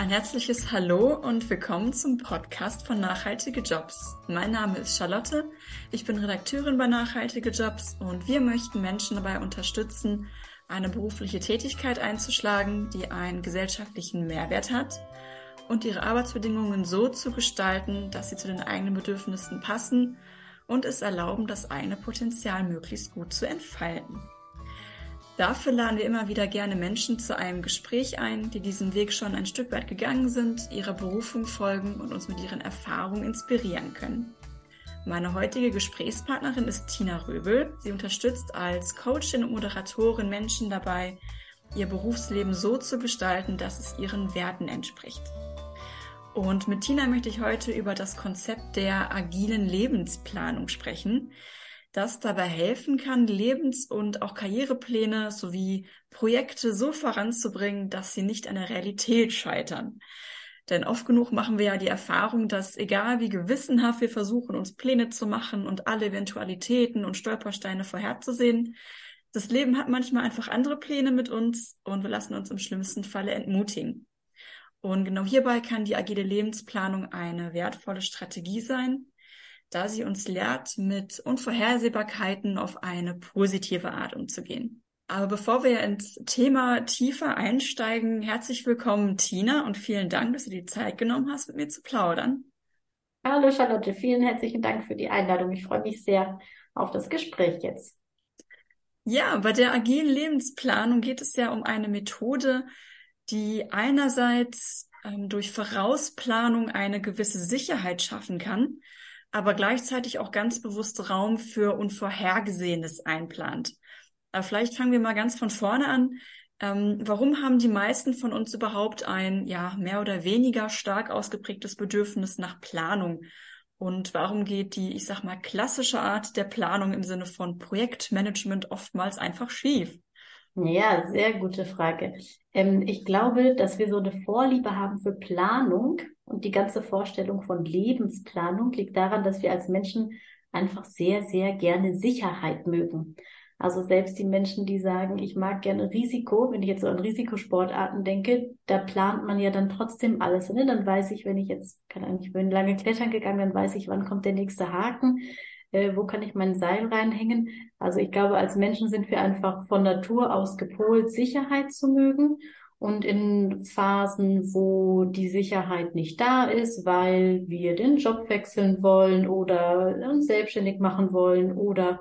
Ein herzliches Hallo und willkommen zum Podcast von Nachhaltige Jobs. Mein Name ist Charlotte, ich bin Redakteurin bei Nachhaltige Jobs und wir möchten Menschen dabei unterstützen, eine berufliche Tätigkeit einzuschlagen, die einen gesellschaftlichen Mehrwert hat und ihre Arbeitsbedingungen so zu gestalten, dass sie zu den eigenen Bedürfnissen passen und es erlauben, das eigene Potenzial möglichst gut zu entfalten. Dafür laden wir immer wieder gerne Menschen zu einem Gespräch ein, die diesen Weg schon ein Stück weit gegangen sind, ihrer Berufung folgen und uns mit ihren Erfahrungen inspirieren können. Meine heutige Gesprächspartnerin ist Tina Röbel. Sie unterstützt als Coachin und Moderatorin Menschen dabei, ihr Berufsleben so zu gestalten, dass es ihren Werten entspricht. Und mit Tina möchte ich heute über das Konzept der agilen Lebensplanung sprechen das dabei helfen kann, Lebens- und auch Karrierepläne sowie Projekte so voranzubringen, dass sie nicht an der Realität scheitern. Denn oft genug machen wir ja die Erfahrung, dass egal wie gewissenhaft wir versuchen, uns Pläne zu machen und alle Eventualitäten und Stolpersteine vorherzusehen, das Leben hat manchmal einfach andere Pläne mit uns und wir lassen uns im schlimmsten Falle entmutigen. Und genau hierbei kann die agile Lebensplanung eine wertvolle Strategie sein, da sie uns lehrt, mit Unvorhersehbarkeiten auf eine positive Art umzugehen. Aber bevor wir ins Thema tiefer einsteigen, herzlich willkommen, Tina, und vielen Dank, dass du die Zeit genommen hast, mit mir zu plaudern. Hallo Charlotte, vielen herzlichen Dank für die Einladung. Ich freue mich sehr auf das Gespräch jetzt. Ja, bei der agilen Lebensplanung geht es ja um eine Methode, die einerseits ähm, durch Vorausplanung eine gewisse Sicherheit schaffen kann aber gleichzeitig auch ganz bewusst Raum für Unvorhergesehenes einplant. Aber vielleicht fangen wir mal ganz von vorne an. Ähm, warum haben die meisten von uns überhaupt ein, ja, mehr oder weniger stark ausgeprägtes Bedürfnis nach Planung? Und warum geht die, ich sag mal, klassische Art der Planung im Sinne von Projektmanagement oftmals einfach schief? Ja, sehr gute Frage. Ähm, ich glaube, dass wir so eine Vorliebe haben für Planung und die ganze Vorstellung von Lebensplanung liegt daran, dass wir als Menschen einfach sehr, sehr gerne Sicherheit mögen. Also selbst die Menschen, die sagen, ich mag gerne Risiko, wenn ich jetzt so an Risikosportarten denke, da plant man ja dann trotzdem alles. Ne? Dann weiß ich, wenn ich jetzt, keine Ahnung, ich bin lange klettern gegangen, dann weiß ich, wann kommt der nächste Haken äh, wo kann ich mein Seil reinhängen. Also ich glaube, als Menschen sind wir einfach von Natur aus gepolt, Sicherheit zu mögen. Und in Phasen, wo die Sicherheit nicht da ist, weil wir den Job wechseln wollen oder uns selbstständig machen wollen oder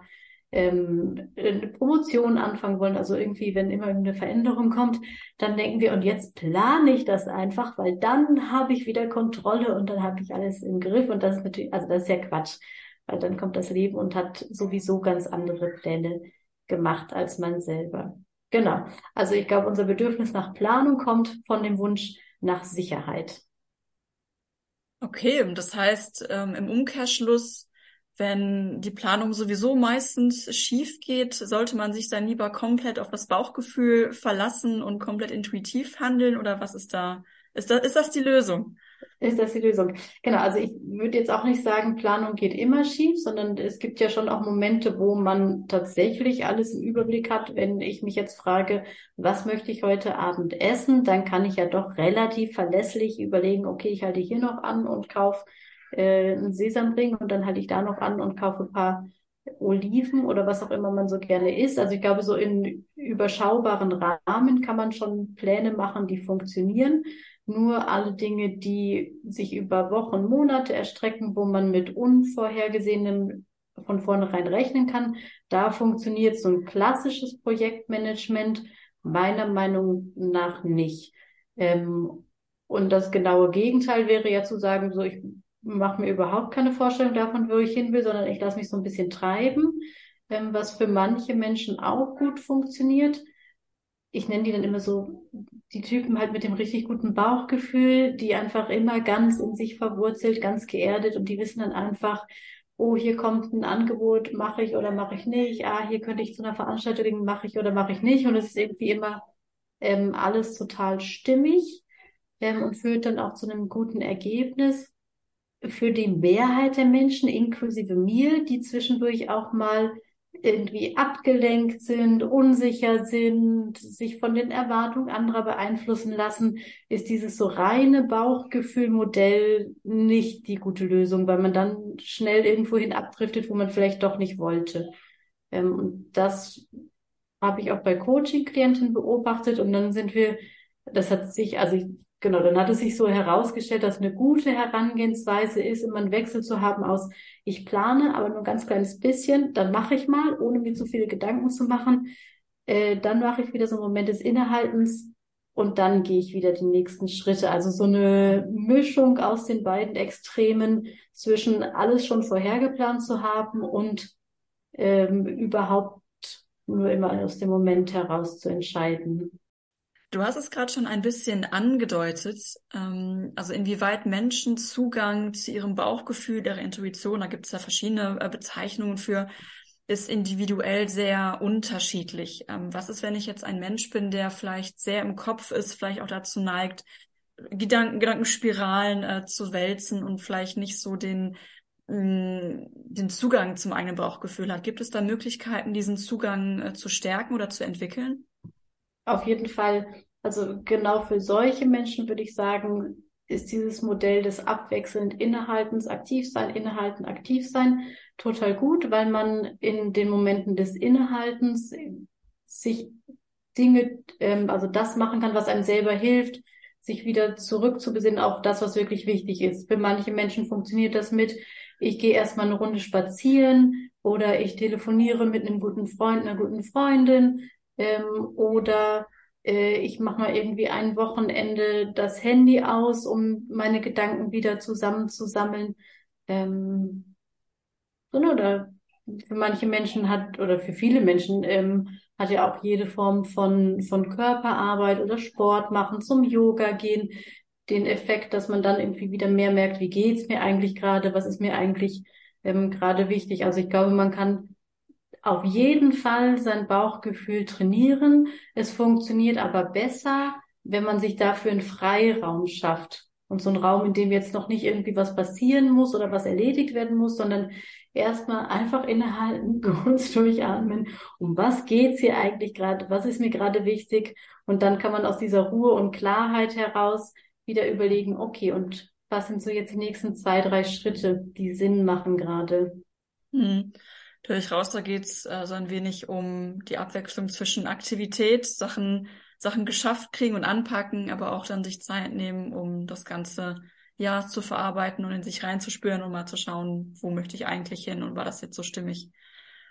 ähm, eine Promotion anfangen wollen, also irgendwie, wenn immer eine Veränderung kommt, dann denken wir, und jetzt plane ich das einfach, weil dann habe ich wieder Kontrolle und dann habe ich alles im Griff und das ist natürlich, also das ist ja Quatsch weil dann kommt das Leben und hat sowieso ganz andere Pläne gemacht als man selber. Genau. Also ich glaube, unser Bedürfnis nach Planung kommt von dem Wunsch nach Sicherheit. Okay, das heißt, ähm, im Umkehrschluss, wenn die Planung sowieso meistens schief geht, sollte man sich dann lieber komplett auf das Bauchgefühl verlassen und komplett intuitiv handeln oder was ist da? Ist das, ist das die Lösung? Ist das die Lösung? Genau, also ich würde jetzt auch nicht sagen, Planung geht immer schief, sondern es gibt ja schon auch Momente, wo man tatsächlich alles im Überblick hat. Wenn ich mich jetzt frage, was möchte ich heute Abend essen, dann kann ich ja doch relativ verlässlich überlegen, okay, ich halte hier noch an und kaufe äh, einen Sesamring und dann halte ich da noch an und kaufe ein paar Oliven oder was auch immer man so gerne isst. Also ich glaube, so in überschaubaren Rahmen kann man schon Pläne machen, die funktionieren. Nur alle Dinge, die sich über Wochen, Monate erstrecken, wo man mit Unvorhergesehenem von vornherein rechnen kann, da funktioniert so ein klassisches Projektmanagement meiner Meinung nach nicht. Ähm, und das genaue Gegenteil wäre ja zu sagen, so ich mache mir überhaupt keine Vorstellung davon, wo ich hin will, sondern ich lasse mich so ein bisschen treiben, ähm, was für manche Menschen auch gut funktioniert. Ich nenne die dann immer so die Typen halt mit dem richtig guten Bauchgefühl, die einfach immer ganz in sich verwurzelt, ganz geerdet und die wissen dann einfach, oh, hier kommt ein Angebot, mache ich oder mache ich nicht, ah, hier könnte ich zu einer Veranstaltung, mache ich oder mache ich nicht. Und es ist irgendwie immer ähm, alles total stimmig ähm, und führt dann auch zu einem guten Ergebnis für die Mehrheit der Menschen, inklusive mir, die zwischendurch auch mal irgendwie abgelenkt sind, unsicher sind, sich von den Erwartungen anderer beeinflussen lassen, ist dieses so reine Bauchgefühlmodell nicht die gute Lösung, weil man dann schnell irgendwohin abdriftet, wo man vielleicht doch nicht wollte. Ähm, und das habe ich auch bei Coaching-Klienten beobachtet und dann sind wir, das hat sich, also ich Genau, dann hat es sich so herausgestellt, dass eine gute Herangehensweise ist, immer einen Wechsel zu haben aus, ich plane, aber nur ein ganz kleines bisschen, dann mache ich mal, ohne mir zu viele Gedanken zu machen. Äh, dann mache ich wieder so einen Moment des Innehaltens und dann gehe ich wieder die nächsten Schritte. Also so eine Mischung aus den beiden Extremen zwischen alles schon vorhergeplant zu haben und ähm, überhaupt nur immer aus dem Moment heraus zu entscheiden. Du hast es gerade schon ein bisschen angedeutet, ähm, also inwieweit Menschen Zugang zu ihrem Bauchgefühl, ihrer Intuition, da gibt es ja verschiedene äh, Bezeichnungen für, ist individuell sehr unterschiedlich. Ähm, was ist, wenn ich jetzt ein Mensch bin, der vielleicht sehr im Kopf ist, vielleicht auch dazu neigt, Gedanken, Gedankenspiralen äh, zu wälzen und vielleicht nicht so den mm, den Zugang zum eigenen Bauchgefühl hat. Gibt es da Möglichkeiten, diesen Zugang äh, zu stärken oder zu entwickeln? Auf jeden Fall, also genau für solche Menschen würde ich sagen, ist dieses Modell des abwechselnd Innehaltens, aktiv sein, innehalten, aktiv sein total gut, weil man in den Momenten des Innehaltens sich Dinge, ähm, also das machen kann, was einem selber hilft, sich wieder zurückzubesinnen auf das, was wirklich wichtig ist. Für manche Menschen funktioniert das mit, ich gehe erstmal eine Runde spazieren oder ich telefoniere mit einem guten Freund, einer guten Freundin ähm, oder äh, ich mache mal irgendwie ein Wochenende das Handy aus, um meine Gedanken wieder zusammenzusammeln. Ähm, oder für manche Menschen hat, oder für viele Menschen ähm, hat ja auch jede Form von, von Körperarbeit oder Sport machen, zum Yoga gehen, den Effekt, dass man dann irgendwie wieder mehr merkt, wie geht's mir eigentlich gerade, was ist mir eigentlich ähm, gerade wichtig. Also ich glaube, man kann auf jeden Fall sein Bauchgefühl trainieren. Es funktioniert aber besser, wenn man sich dafür einen Freiraum schafft. Und so einen Raum, in dem jetzt noch nicht irgendwie was passieren muss oder was erledigt werden muss, sondern erstmal einfach innehalten, kurz durchatmen. Um was geht's hier eigentlich gerade? Was ist mir gerade wichtig? Und dann kann man aus dieser Ruhe und Klarheit heraus wieder überlegen, okay, und was sind so jetzt die nächsten zwei, drei Schritte, die Sinn machen gerade? Hm. Durch raus, da geht's äh, so ein wenig um die Abwechslung zwischen Aktivität, Sachen, Sachen geschafft kriegen und anpacken, aber auch dann sich Zeit nehmen, um das Ganze ja zu verarbeiten und in sich reinzuspüren und mal zu schauen, wo möchte ich eigentlich hin und war das jetzt so stimmig.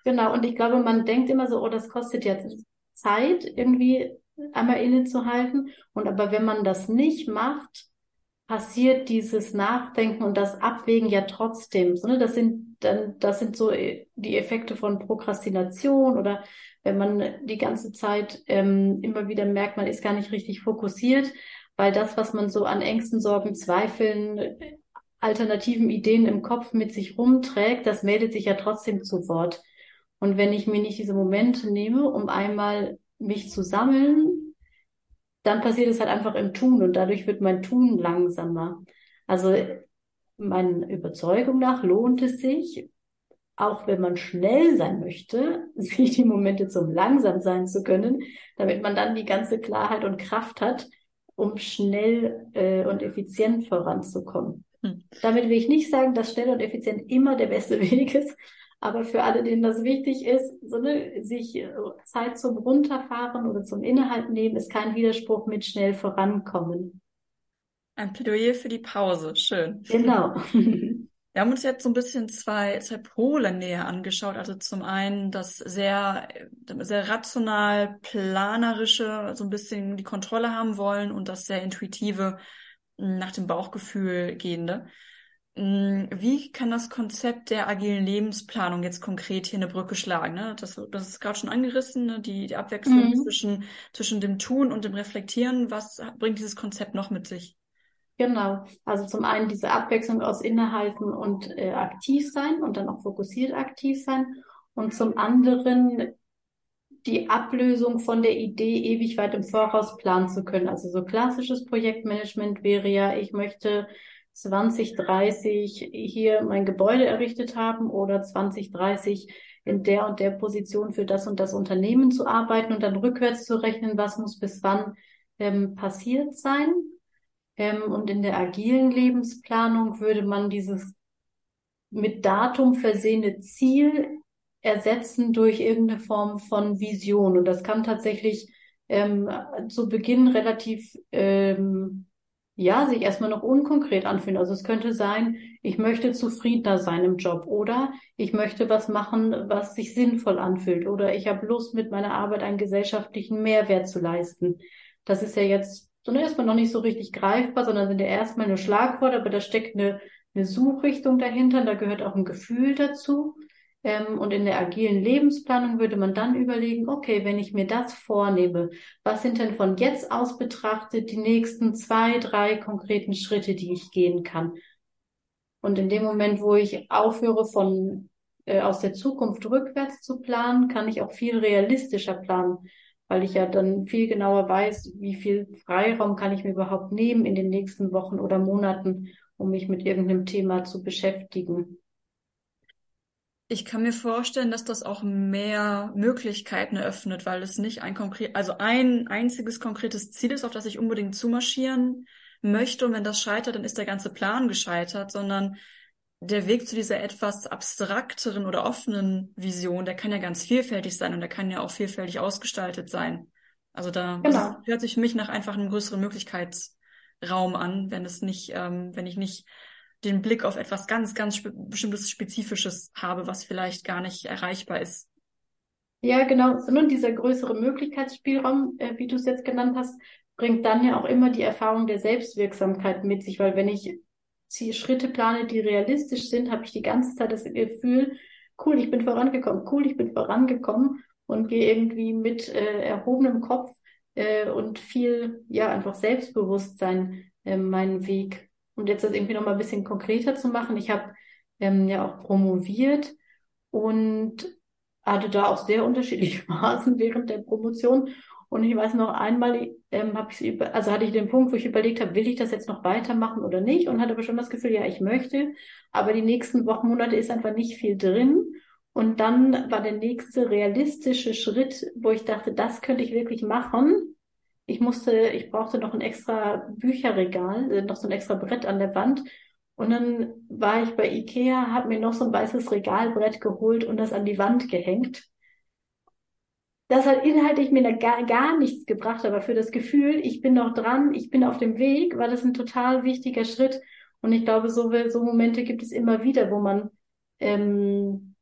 Genau, und ich glaube, man denkt immer so, oh, das kostet jetzt Zeit, irgendwie einmal innezuhalten. Und aber wenn man das nicht macht, passiert dieses Nachdenken und das Abwägen ja trotzdem. So, ne? Das sind dann, das sind so äh, die Effekte von Prokrastination oder wenn man die ganze Zeit ähm, immer wieder merkt, man ist gar nicht richtig fokussiert, weil das, was man so an Ängsten, Sorgen, Zweifeln, alternativen Ideen im Kopf mit sich rumträgt, das meldet sich ja trotzdem zu Wort. Und wenn ich mir nicht diese Momente nehme, um einmal mich zu sammeln, dann passiert es halt einfach im Tun und dadurch wird mein Tun langsamer. Also meiner Überzeugung nach lohnt es sich, auch wenn man schnell sein möchte, sich die Momente zum langsam sein zu können, damit man dann die ganze Klarheit und Kraft hat, um schnell äh, und effizient voranzukommen. Hm. Damit will ich nicht sagen, dass schnell und effizient immer der beste Weg ist, aber für alle, denen das wichtig ist, so eine, sich äh, Zeit zum Runterfahren oder zum Innehalten nehmen, ist kein Widerspruch mit schnell vorankommen. Ein Plädoyer für die Pause. Schön. Genau. Wir haben uns jetzt so ein bisschen zwei, zwei Pole näher angeschaut. Also zum einen das sehr, sehr rational, planerische, so ein bisschen die Kontrolle haben wollen und das sehr intuitive, nach dem Bauchgefühl gehende. Mm, wie kann das Konzept der agilen Lebensplanung jetzt konkret hier eine Brücke schlagen? Ne? Das, das ist gerade schon angerissen, ne? die, die Abwechslung mhm. zwischen, zwischen dem Tun und dem Reflektieren. Was bringt dieses Konzept noch mit sich? Genau, also zum einen diese Abwechslung aus Innehalten und äh, aktiv sein und dann auch fokussiert aktiv sein und zum anderen die Ablösung von der Idee, ewig weit im Voraus planen zu können. Also so klassisches Projektmanagement wäre ja, ich möchte 2030 hier mein Gebäude errichtet haben oder 2030 in der und der Position für das und das Unternehmen zu arbeiten und dann rückwärts zu rechnen, was muss bis wann ähm, passiert sein. Ähm, und in der agilen Lebensplanung würde man dieses mit Datum versehene Ziel ersetzen durch irgendeine Form von Vision. Und das kann tatsächlich ähm, zu Beginn relativ ähm, ja, sich erstmal noch unkonkret anfühlen. Also es könnte sein, ich möchte zufriedener sein im Job oder ich möchte was machen, was sich sinnvoll anfühlt oder ich habe Lust, mit meiner Arbeit einen gesellschaftlichen Mehrwert zu leisten. Das ist ja jetzt so erstmal noch nicht so richtig greifbar, sondern sind ja erstmal nur Schlagworte, aber da steckt eine, eine Suchrichtung dahinter, da gehört auch ein Gefühl dazu. Ähm, und in der agilen Lebensplanung würde man dann überlegen, okay, wenn ich mir das vornehme, was sind denn von jetzt aus betrachtet die nächsten zwei, drei konkreten Schritte, die ich gehen kann? Und in dem Moment, wo ich aufhöre von äh, aus der Zukunft rückwärts zu planen, kann ich auch viel realistischer planen, weil ich ja dann viel genauer weiß, wie viel Freiraum kann ich mir überhaupt nehmen in den nächsten Wochen oder Monaten, um mich mit irgendeinem Thema zu beschäftigen. Ich kann mir vorstellen, dass das auch mehr Möglichkeiten eröffnet, weil es nicht ein konkret, also ein einziges konkretes Ziel ist, auf das ich unbedingt zumarschieren möchte. Und wenn das scheitert, dann ist der ganze Plan gescheitert, sondern der Weg zu dieser etwas abstrakteren oder offenen Vision, der kann ja ganz vielfältig sein und der kann ja auch vielfältig ausgestaltet sein. Also da genau. hört sich für mich nach einfach einem größeren Möglichkeitsraum an, wenn es nicht, ähm, wenn ich nicht den Blick auf etwas ganz, ganz spe bestimmtes Spezifisches habe, was vielleicht gar nicht erreichbar ist. Ja, genau. Und dieser größere Möglichkeitsspielraum, äh, wie du es jetzt genannt hast, bringt dann ja auch immer die Erfahrung der Selbstwirksamkeit mit sich, weil wenn ich Schritte plane, die realistisch sind, habe ich die ganze Zeit das Gefühl, cool, ich bin vorangekommen, cool, ich bin vorangekommen und gehe irgendwie mit äh, erhobenem Kopf äh, und viel, ja, einfach Selbstbewusstsein äh, meinen Weg und jetzt das irgendwie noch mal ein bisschen konkreter zu machen, ich habe ähm, ja auch promoviert und hatte da auch sehr unterschiedliche Phasen während der Promotion. Und ich weiß noch einmal, ähm, habe ich also hatte ich den Punkt, wo ich überlegt habe, will ich das jetzt noch weitermachen oder nicht? Und hatte aber schon das Gefühl, ja, ich möchte. Aber die nächsten Wochen, Monate ist einfach nicht viel drin. Und dann war der nächste realistische Schritt, wo ich dachte, das könnte ich wirklich machen ich musste, ich brauchte noch ein extra Bücherregal, äh, noch so ein extra Brett an der Wand. Und dann war ich bei Ikea, habe mir noch so ein weißes Regalbrett geholt und das an die Wand gehängt. Das hat inhaltlich mir gar, gar nichts gebracht, aber für das Gefühl, ich bin noch dran, ich bin auf dem Weg, war das ein total wichtiger Schritt. Und ich glaube, so, so Momente gibt es immer wieder, wo man ähm,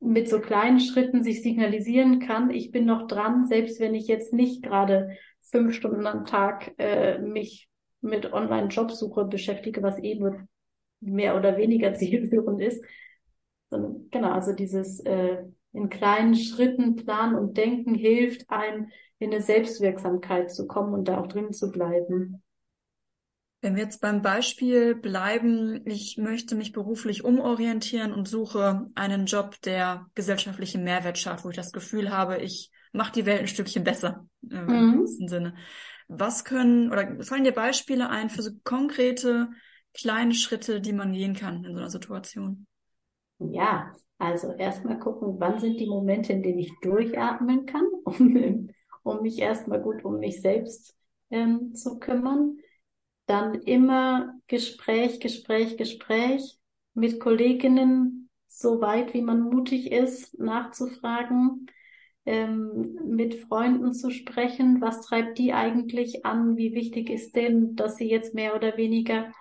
mit so kleinen Schritten sich signalisieren kann, ich bin noch dran, selbst wenn ich jetzt nicht gerade fünf Stunden am Tag äh, mich mit Online-Jobsuche beschäftige, was eh nur mehr oder weniger zielführend ist. Genau, also dieses äh, in kleinen Schritten planen und denken hilft einem, in eine Selbstwirksamkeit zu kommen und da auch drin zu bleiben. Wenn wir jetzt beim Beispiel bleiben, ich möchte mich beruflich umorientieren und suche einen Job, der gesellschaftlichen Mehrwert schafft, wo ich das Gefühl habe, ich mache die Welt ein Stückchen besser äh, mhm. im besten Sinne. Was können oder fallen dir Beispiele ein für so konkrete kleine Schritte, die man gehen kann in so einer Situation? Ja, also erstmal gucken, wann sind die Momente, in denen ich durchatmen kann, um, um mich erstmal gut um mich selbst ähm, zu kümmern. Dann immer Gespräch, Gespräch, Gespräch mit Kolleginnen, so weit wie man mutig ist, nachzufragen, ähm, mit Freunden zu sprechen, was treibt die eigentlich an, wie wichtig ist denn, dass sie jetzt mehr oder weniger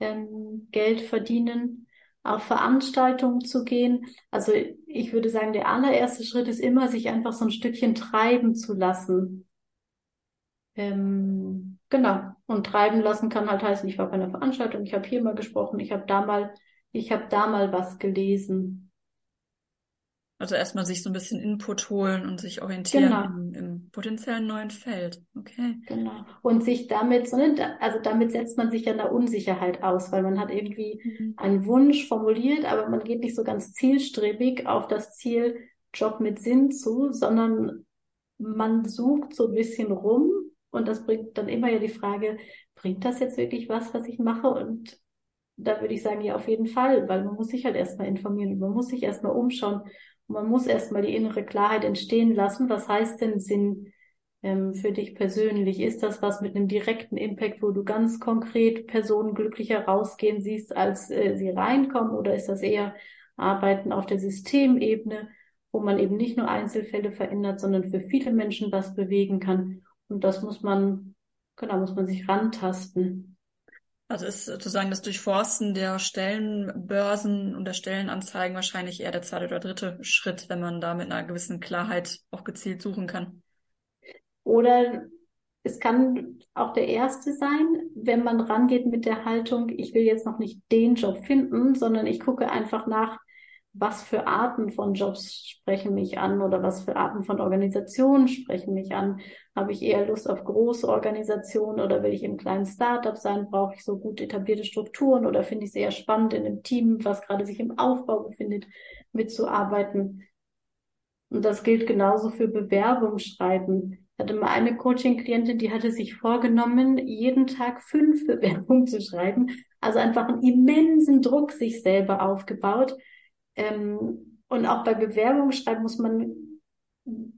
ähm, Geld verdienen, auf Veranstaltungen zu gehen. Also ich würde sagen, der allererste Schritt ist immer, sich einfach so ein Stückchen treiben zu lassen. Ähm, Genau. Und treiben lassen kann halt heißen, ich war bei einer Veranstaltung, ich habe hier mal gesprochen, ich habe da mal, ich habe da mal was gelesen. Also erstmal sich so ein bisschen Input holen und sich orientieren genau. im, im, potenziellen neuen Feld. Okay. Genau. Und sich damit, also damit setzt man sich ja eine Unsicherheit aus, weil man hat irgendwie mhm. einen Wunsch formuliert, aber man geht nicht so ganz zielstrebig auf das Ziel Job mit Sinn zu, sondern man sucht so ein bisschen rum und das bringt dann immer ja die Frage, bringt das jetzt wirklich was, was ich mache? Und da würde ich sagen, ja, auf jeden Fall, weil man muss sich halt erstmal informieren, man muss sich erstmal umschauen, man muss erstmal die innere Klarheit entstehen lassen. Was heißt denn Sinn ähm, für dich persönlich? Ist das was mit einem direkten Impact, wo du ganz konkret Personen glücklicher rausgehen siehst, als äh, sie reinkommen? Oder ist das eher Arbeiten auf der Systemebene, wo man eben nicht nur Einzelfälle verändert, sondern für viele Menschen was bewegen kann? Und das muss man, genau, muss man sich rantasten. Also ist sozusagen das Durchforsten der Stellenbörsen und der Stellenanzeigen wahrscheinlich eher der zweite oder dritte Schritt, wenn man da mit einer gewissen Klarheit auch gezielt suchen kann. Oder es kann auch der erste sein, wenn man rangeht mit der Haltung, ich will jetzt noch nicht den Job finden, sondern ich gucke einfach nach, was für Arten von Jobs sprechen mich an oder was für Arten von Organisationen sprechen mich an. Habe ich eher Lust auf große Organisationen oder will ich im kleinen Startup sein? Brauche ich so gut etablierte Strukturen oder finde ich es eher spannend, in einem Team, was gerade sich im Aufbau befindet, mitzuarbeiten? Und das gilt genauso für Bewerbungsschreiben. Ich hatte mal eine Coaching-Klientin, die hatte sich vorgenommen, jeden Tag fünf Bewerbungen zu schreiben. Also einfach einen immensen Druck sich selber aufgebaut ähm, und auch bei Bewerbungen schreiben muss man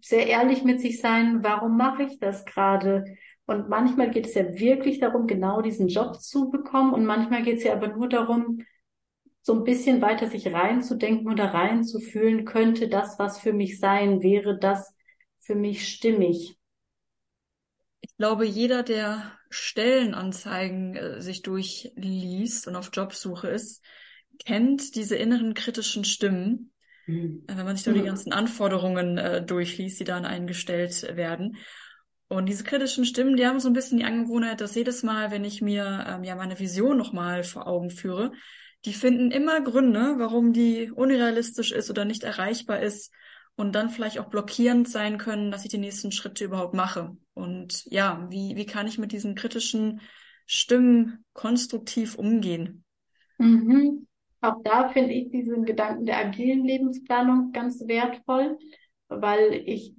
sehr ehrlich mit sich sein, warum mache ich das gerade? Und manchmal geht es ja wirklich darum, genau diesen Job zu bekommen. Und manchmal geht es ja aber nur darum, so ein bisschen weiter sich reinzudenken oder reinzufühlen, könnte das was für mich sein? Wäre das für mich stimmig? Ich glaube, jeder, der Stellenanzeigen äh, sich durchliest und auf Jobsuche ist, kennt diese inneren kritischen Stimmen, mhm. wenn man sich so die ganzen Anforderungen äh, durchliest, die dann eingestellt werden. Und diese kritischen Stimmen, die haben so ein bisschen die Angewohnheit, dass jedes Mal, wenn ich mir ähm, ja meine Vision nochmal vor Augen führe, die finden immer Gründe, warum die unrealistisch ist oder nicht erreichbar ist und dann vielleicht auch blockierend sein können, dass ich die nächsten Schritte überhaupt mache. Und ja, wie, wie kann ich mit diesen kritischen Stimmen konstruktiv umgehen? Mhm. Auch da finde ich diesen Gedanken der agilen Lebensplanung ganz wertvoll, weil ich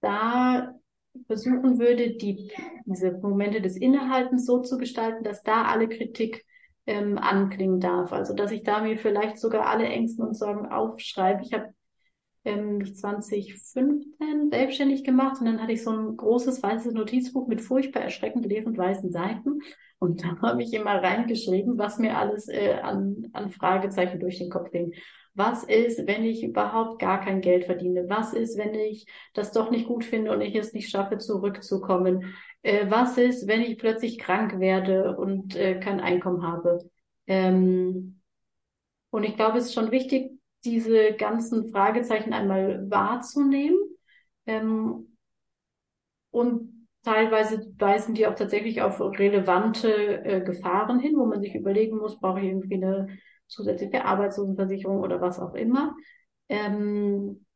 da versuchen würde, die, diese Momente des Innehaltens so zu gestalten, dass da alle Kritik ähm, anklingen darf. Also dass ich da mir vielleicht sogar alle Ängsten und Sorgen aufschreibe. Ich habe ähm, 2015 selbstständig gemacht und dann hatte ich so ein großes weißes Notizbuch mit furchtbar erschreckend leeren weißen Seiten und da habe ich immer reingeschrieben, was mir alles äh, an, an Fragezeichen durch den Kopf ging. Was ist, wenn ich überhaupt gar kein Geld verdiene? Was ist, wenn ich das doch nicht gut finde und ich es nicht schaffe, zurückzukommen? Äh, was ist, wenn ich plötzlich krank werde und äh, kein Einkommen habe? Ähm, und ich glaube, es ist schon wichtig, diese ganzen Fragezeichen einmal wahrzunehmen ähm, und Teilweise weisen die auch tatsächlich auf relevante äh, Gefahren hin, wo man sich überlegen muss, brauche ich irgendwie eine zusätzliche Arbeitslosenversicherung oder was auch immer. Ähm,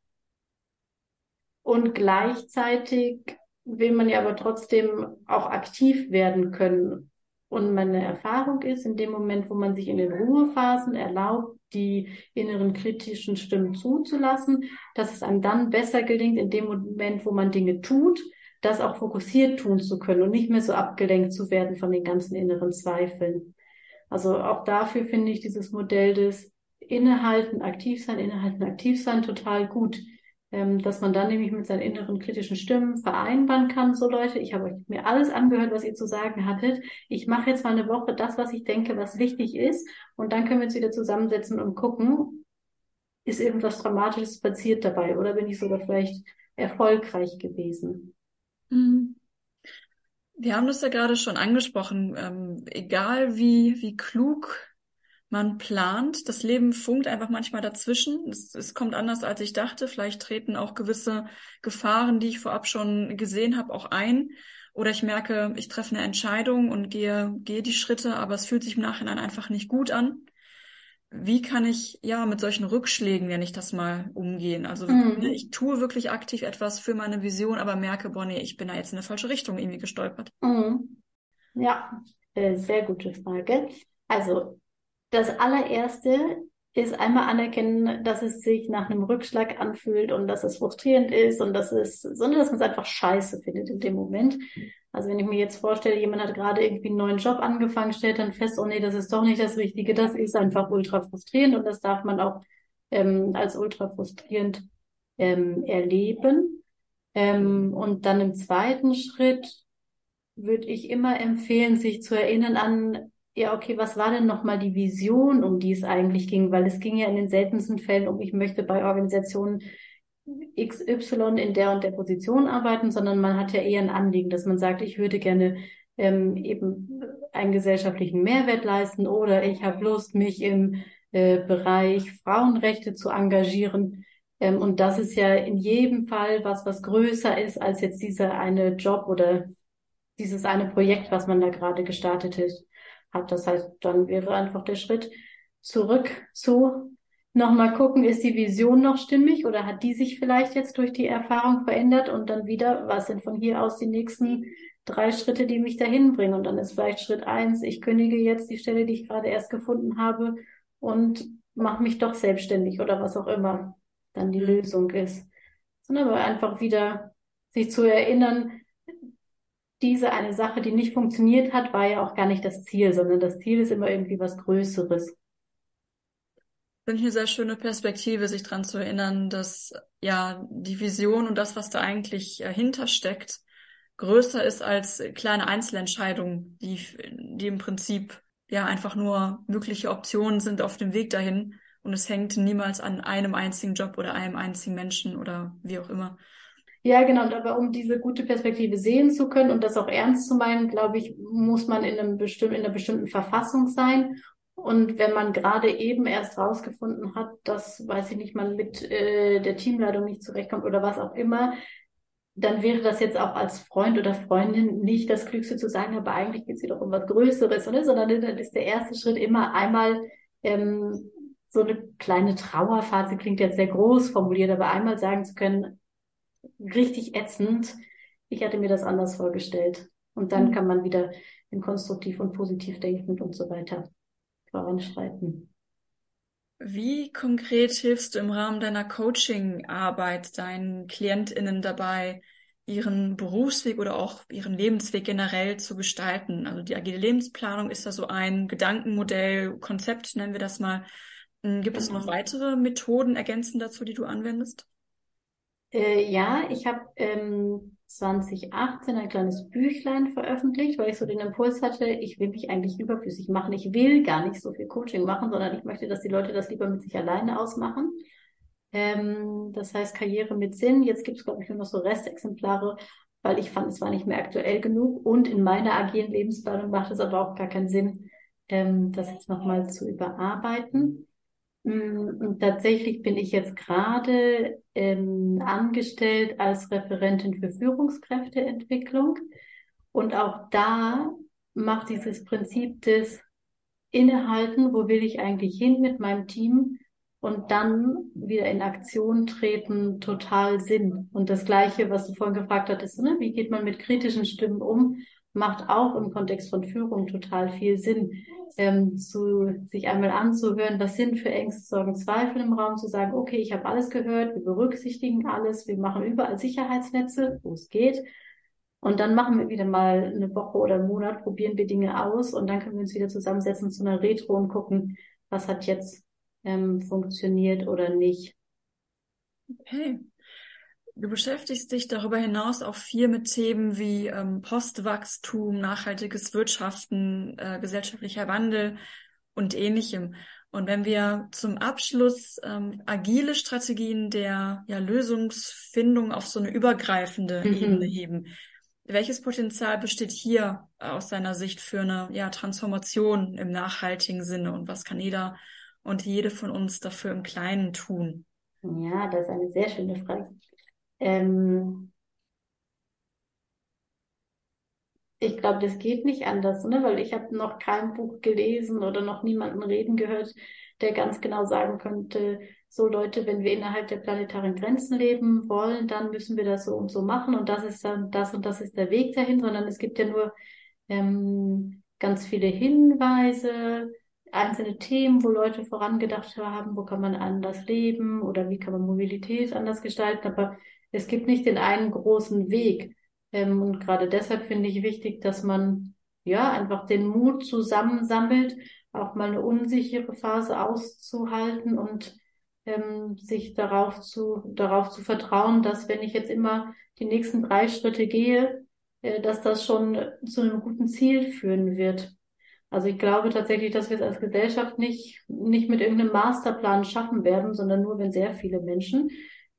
und gleichzeitig will man ja aber trotzdem auch aktiv werden können. Und meine Erfahrung ist, in dem Moment, wo man sich in den Ruhephasen erlaubt, die inneren kritischen Stimmen zuzulassen, dass es einem dann besser gelingt, in dem Moment, wo man Dinge tut, das auch fokussiert tun zu können und nicht mehr so abgelenkt zu werden von den ganzen inneren Zweifeln. Also auch dafür finde ich dieses Modell des Innehalten, aktiv sein, innehalten, aktiv sein total gut. Ähm, dass man dann nämlich mit seinen inneren kritischen Stimmen vereinbaren kann, so Leute, ich habe euch mir alles angehört, was ihr zu sagen hattet. Ich mache jetzt mal eine Woche das, was ich denke, was wichtig ist. Und dann können wir uns wieder zusammensetzen und gucken, ist irgendwas Dramatisches passiert dabei oder bin ich sogar vielleicht erfolgreich gewesen. Mhm. Wir haben das ja gerade schon angesprochen. Ähm, egal wie, wie klug man plant, das Leben funkt einfach manchmal dazwischen. Es, es kommt anders, als ich dachte. Vielleicht treten auch gewisse Gefahren, die ich vorab schon gesehen habe, auch ein. Oder ich merke, ich treffe eine Entscheidung und gehe, gehe die Schritte, aber es fühlt sich im Nachhinein einfach nicht gut an wie kann ich ja mit solchen Rückschlägen, nenne ich das mal, umgehen? Also mhm. Ne, ich tue wirklich aktiv etwas für meine Vision, aber merke, boah, nee, ich bin da jetzt in eine falsche Richtung irgendwie gestolpert. Mhm. Ja, äh, sehr gute Frage. Also das allererste ist einmal anerkennen, dass es sich nach einem Rückschlag anfühlt und dass es frustrierend ist und dass es, sondern dass man es einfach scheiße findet in dem Moment. Also wenn ich mir jetzt vorstelle, jemand hat gerade irgendwie einen neuen Job angefangen, stellt dann fest, oh nee, das ist doch nicht das Richtige, das ist einfach ultra frustrierend und das darf man auch ähm, als ultra frustrierend ähm, erleben. Ähm, und dann im zweiten Schritt würde ich immer empfehlen, sich zu erinnern an, ja, okay, was war denn nochmal die Vision, um die es eigentlich ging? Weil es ging ja in den seltensten Fällen um, ich möchte bei Organisationen XY in der und der Position arbeiten, sondern man hat ja eher ein Anliegen, dass man sagt, ich würde gerne ähm, eben einen gesellschaftlichen Mehrwert leisten oder ich habe Lust, mich im äh, Bereich Frauenrechte zu engagieren. Ähm, und das ist ja in jedem Fall was, was größer ist als jetzt dieser eine Job oder dieses eine Projekt, was man da gerade gestartet ist, hat. Das heißt, dann wäre einfach der Schritt zurück zu nochmal gucken, ist die Vision noch stimmig oder hat die sich vielleicht jetzt durch die Erfahrung verändert und dann wieder, was sind von hier aus die nächsten drei Schritte, die mich dahin bringen? Und dann ist vielleicht Schritt eins, ich kündige jetzt die Stelle, die ich gerade erst gefunden habe und mache mich doch selbstständig oder was auch immer dann die mhm. Lösung ist. Sondern aber einfach wieder sich zu erinnern, diese eine Sache, die nicht funktioniert hat, war ja auch gar nicht das Ziel, sondern das Ziel ist immer irgendwie was Größeres. Finde ich eine sehr schöne Perspektive, sich daran zu erinnern, dass ja die Vision und das, was da eigentlich äh, hintersteckt, größer ist als kleine Einzelentscheidungen, die, die im Prinzip ja einfach nur mögliche Optionen sind auf dem Weg dahin. Und es hängt niemals an einem einzigen Job oder einem einzigen Menschen oder wie auch immer. Ja, genau. Und aber um diese gute Perspektive sehen zu können und das auch ernst zu meinen, glaube ich, muss man in einem bestimmten, in einer bestimmten Verfassung sein. Und wenn man gerade eben erst rausgefunden hat, dass, weiß ich nicht, man mit äh, der Teamleitung nicht zurechtkommt oder was auch immer, dann wäre das jetzt auch als Freund oder Freundin nicht das Klügste zu sagen, aber eigentlich geht es hier doch um was Größeres, oder? sondern dann ist der erste Schritt immer einmal ähm, so eine kleine Trauerphase, klingt jetzt sehr groß formuliert, aber einmal sagen zu können, richtig ätzend. Ich hatte mir das anders vorgestellt. Und dann mhm. kann man wieder in konstruktiv und positiv denken und so weiter voranschreiten. Wie konkret hilfst du im Rahmen deiner Coaching-Arbeit deinen KlientInnen dabei, ihren Berufsweg oder auch ihren Lebensweg generell zu gestalten? Also die agile Lebensplanung ist da so ein Gedankenmodell, Konzept nennen wir das mal. Hm, gibt es noch genau. weitere Methoden ergänzend dazu, die du anwendest? Äh, ja, ich habe ähm, 2018 ein kleines Büchlein veröffentlicht, weil ich so den Impuls hatte, ich will mich eigentlich überflüssig machen. Ich will gar nicht so viel Coaching machen, sondern ich möchte, dass die Leute das lieber mit sich alleine ausmachen. Ähm, das heißt Karriere mit Sinn. Jetzt gibt es, glaube ich, nur noch so Restexemplare, weil ich fand, es war nicht mehr aktuell genug. Und in meiner agilen Lebensplanung macht es aber auch gar keinen Sinn, ähm, das jetzt nochmal zu überarbeiten. Mm, tatsächlich bin ich jetzt gerade ähm, angestellt als Referentin für Führungskräfteentwicklung. Und auch da macht dieses Prinzip des Innehalten, wo will ich eigentlich hin mit meinem Team und dann wieder in Aktion treten, total Sinn. Und das Gleiche, was du vorhin gefragt hattest, ne? wie geht man mit kritischen Stimmen um, macht auch im Kontext von Führung total viel Sinn ähm, zu sich einmal anzuhören, was sind für Ängste, Sorgen, Zweifel im Raum, zu sagen, okay, ich habe alles gehört, wir berücksichtigen alles, wir machen überall Sicherheitsnetze, wo es geht. Und dann machen wir wieder mal eine Woche oder einen Monat, probieren wir Dinge aus und dann können wir uns wieder zusammensetzen zu einer Retro und gucken, was hat jetzt ähm, funktioniert oder nicht. Okay. Du beschäftigst dich darüber hinaus auch viel mit Themen wie ähm, Postwachstum, nachhaltiges Wirtschaften, äh, gesellschaftlicher Wandel und ähnlichem. Und wenn wir zum Abschluss ähm, agile Strategien der ja, Lösungsfindung auf so eine übergreifende mhm. Ebene heben, welches Potenzial besteht hier aus deiner Sicht für eine ja, Transformation im nachhaltigen Sinne und was kann jeder und jede von uns dafür im Kleinen tun? Ja, das ist eine sehr schöne Frage. Ähm, ich glaube, das geht nicht anders, ne? weil ich habe noch kein Buch gelesen oder noch niemanden reden gehört, der ganz genau sagen könnte, so Leute, wenn wir innerhalb der planetaren Grenzen leben wollen, dann müssen wir das so und so machen und das ist dann das und das ist der Weg dahin, sondern es gibt ja nur ähm, ganz viele Hinweise, einzelne Themen, wo Leute vorangedacht haben, wo kann man anders leben oder wie kann man Mobilität anders gestalten, aber es gibt nicht den einen großen Weg. Ähm, und gerade deshalb finde ich wichtig, dass man ja einfach den Mut zusammensammelt, auch mal eine unsichere Phase auszuhalten und ähm, sich darauf zu, darauf zu vertrauen, dass wenn ich jetzt immer die nächsten drei Schritte gehe, äh, dass das schon zu einem guten Ziel führen wird. Also ich glaube tatsächlich, dass wir es als Gesellschaft nicht, nicht mit irgendeinem Masterplan schaffen werden, sondern nur, wenn sehr viele Menschen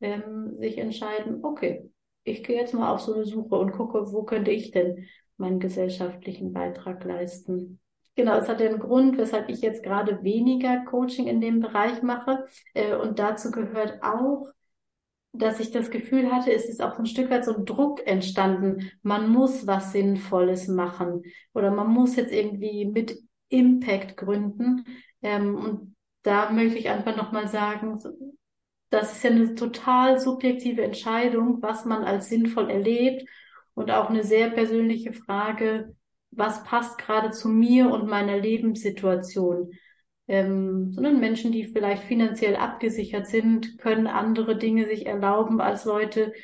ähm, sich entscheiden, okay, ich gehe jetzt mal auf so eine Suche und gucke, wo könnte ich denn meinen gesellschaftlichen Beitrag leisten. Genau, es hat den Grund, weshalb ich jetzt gerade weniger Coaching in dem Bereich mache. Äh, und dazu gehört auch, dass ich das Gefühl hatte, es ist auch ein Stück weit so ein Druck entstanden. Man muss was Sinnvolles machen oder man muss jetzt irgendwie mit Impact gründen. Ähm, und da möchte ich einfach nochmal sagen, das ist ja eine total subjektive Entscheidung, was man als sinnvoll erlebt und auch eine sehr persönliche Frage, was passt gerade zu mir und meiner Lebenssituation. Ähm, sondern Menschen, die vielleicht finanziell abgesichert sind, können andere Dinge sich erlauben als Leute,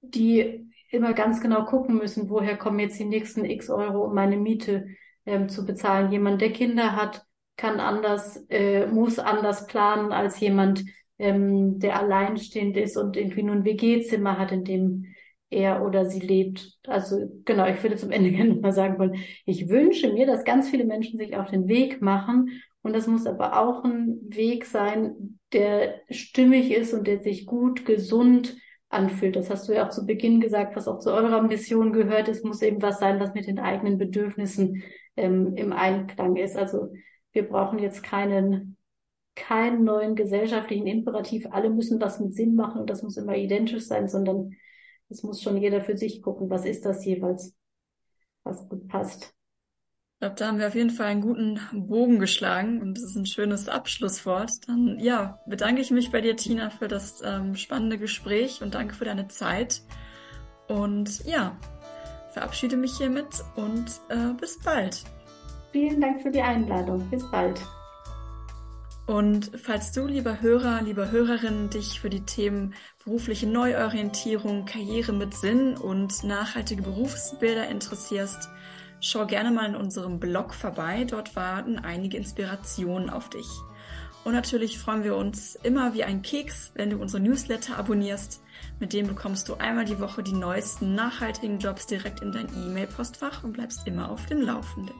die immer ganz genau gucken müssen, woher kommen jetzt die nächsten x Euro, um meine Miete ähm, zu bezahlen. Jemand, der Kinder hat, kann anders, äh, muss anders planen als jemand, ähm, der alleinstehend ist und irgendwie nur ein WG-Zimmer hat, in dem er oder sie lebt. Also genau, ich würde zum Ende gerne mal sagen wollen, ich wünsche mir, dass ganz viele Menschen sich auf den Weg machen und das muss aber auch ein Weg sein, der stimmig ist und der sich gut, gesund anfühlt. Das hast du ja auch zu Beginn gesagt, was auch zu eurer Mission gehört. Es muss eben was sein, was mit den eigenen Bedürfnissen ähm, im Einklang ist. Also wir brauchen jetzt keinen keinen neuen gesellschaftlichen Imperativ, alle müssen was mit Sinn machen und das muss immer identisch sein, sondern es muss schon jeder für sich gucken, was ist das jeweils, was gut passt. Ich glaube, da haben wir auf jeden Fall einen guten Bogen geschlagen und das ist ein schönes Abschlusswort. Dann ja, bedanke ich mich bei dir, Tina, für das ähm, spannende Gespräch und danke für deine Zeit. Und ja, verabschiede mich hiermit und äh, bis bald. Vielen Dank für die Einladung. Bis bald. Und falls du, lieber Hörer, lieber Hörerin, dich für die Themen berufliche Neuorientierung, Karriere mit Sinn und nachhaltige Berufsbilder interessierst, schau gerne mal in unserem Blog vorbei. Dort warten einige Inspirationen auf dich. Und natürlich freuen wir uns immer wie ein Keks, wenn du unsere Newsletter abonnierst. Mit dem bekommst du einmal die Woche die neuesten nachhaltigen Jobs direkt in dein E-Mail-Postfach und bleibst immer auf dem Laufenden.